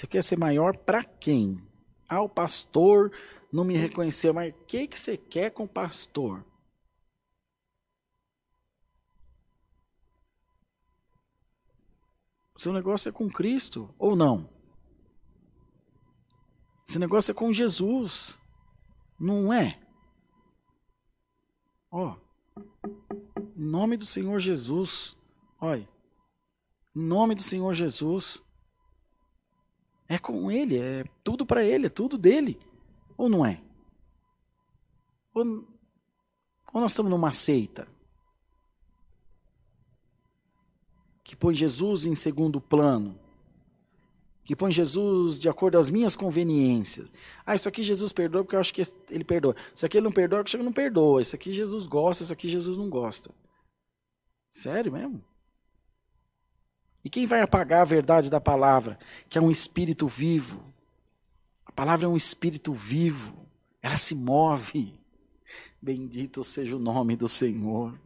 Você quer ser maior para quem? Ah, o pastor não me reconheceu, mas o que, que você quer com o pastor? Seu negócio é com Cristo ou não? Esse negócio é com Jesus, não é? Ó, em nome do Senhor Jesus, olha, em nome do Senhor Jesus, é com Ele, é tudo para Ele, é tudo dele, ou não é? Ou, ou nós estamos numa seita? que põe Jesus em segundo plano, que põe Jesus de acordo às minhas conveniências. Ah, isso aqui Jesus perdoa porque eu acho que ele perdoa. Isso aqui ele não perdoa porque eu não perdoa. Isso aqui Jesus gosta, isso aqui Jesus não gosta. Sério mesmo? E quem vai apagar a verdade da palavra, que é um espírito vivo? A palavra é um espírito vivo, ela se move. Bendito seja o nome do Senhor.